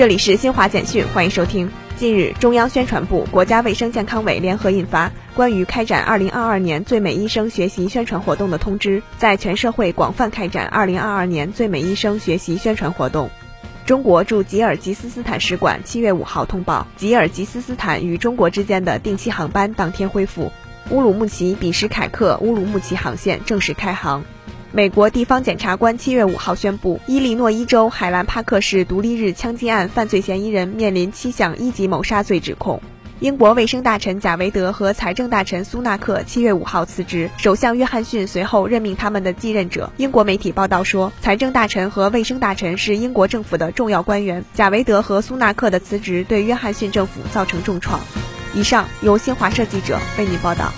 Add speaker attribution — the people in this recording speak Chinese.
Speaker 1: 这里是新华简讯，欢迎收听。近日，中央宣传部、国家卫生健康委联合印发《关于开展2022年最美医生学习宣传活动的通知》，在全社会广泛开展2022年最美医生学习宣传活动。中国驻吉尔吉斯斯坦使馆七月五号通报，吉尔吉斯斯坦与中国之间的定期航班当天恢复，乌鲁木齐比什凯克乌鲁木齐航线正式开航。美国地方检察官七月五号宣布，伊利诺伊州海兰帕克市独立日枪击案犯罪嫌疑人面临七项一级谋杀罪指控。英国卫生大臣贾维德和财政大臣苏纳克七月五号辞职，首相约翰逊随后任命他们的继任者。英国媒体报道说，财政大臣和卫生大臣是英国政府的重要官员，贾维德和苏纳克的辞职对约翰逊政府造成重创。以上由新华社记者为您报道。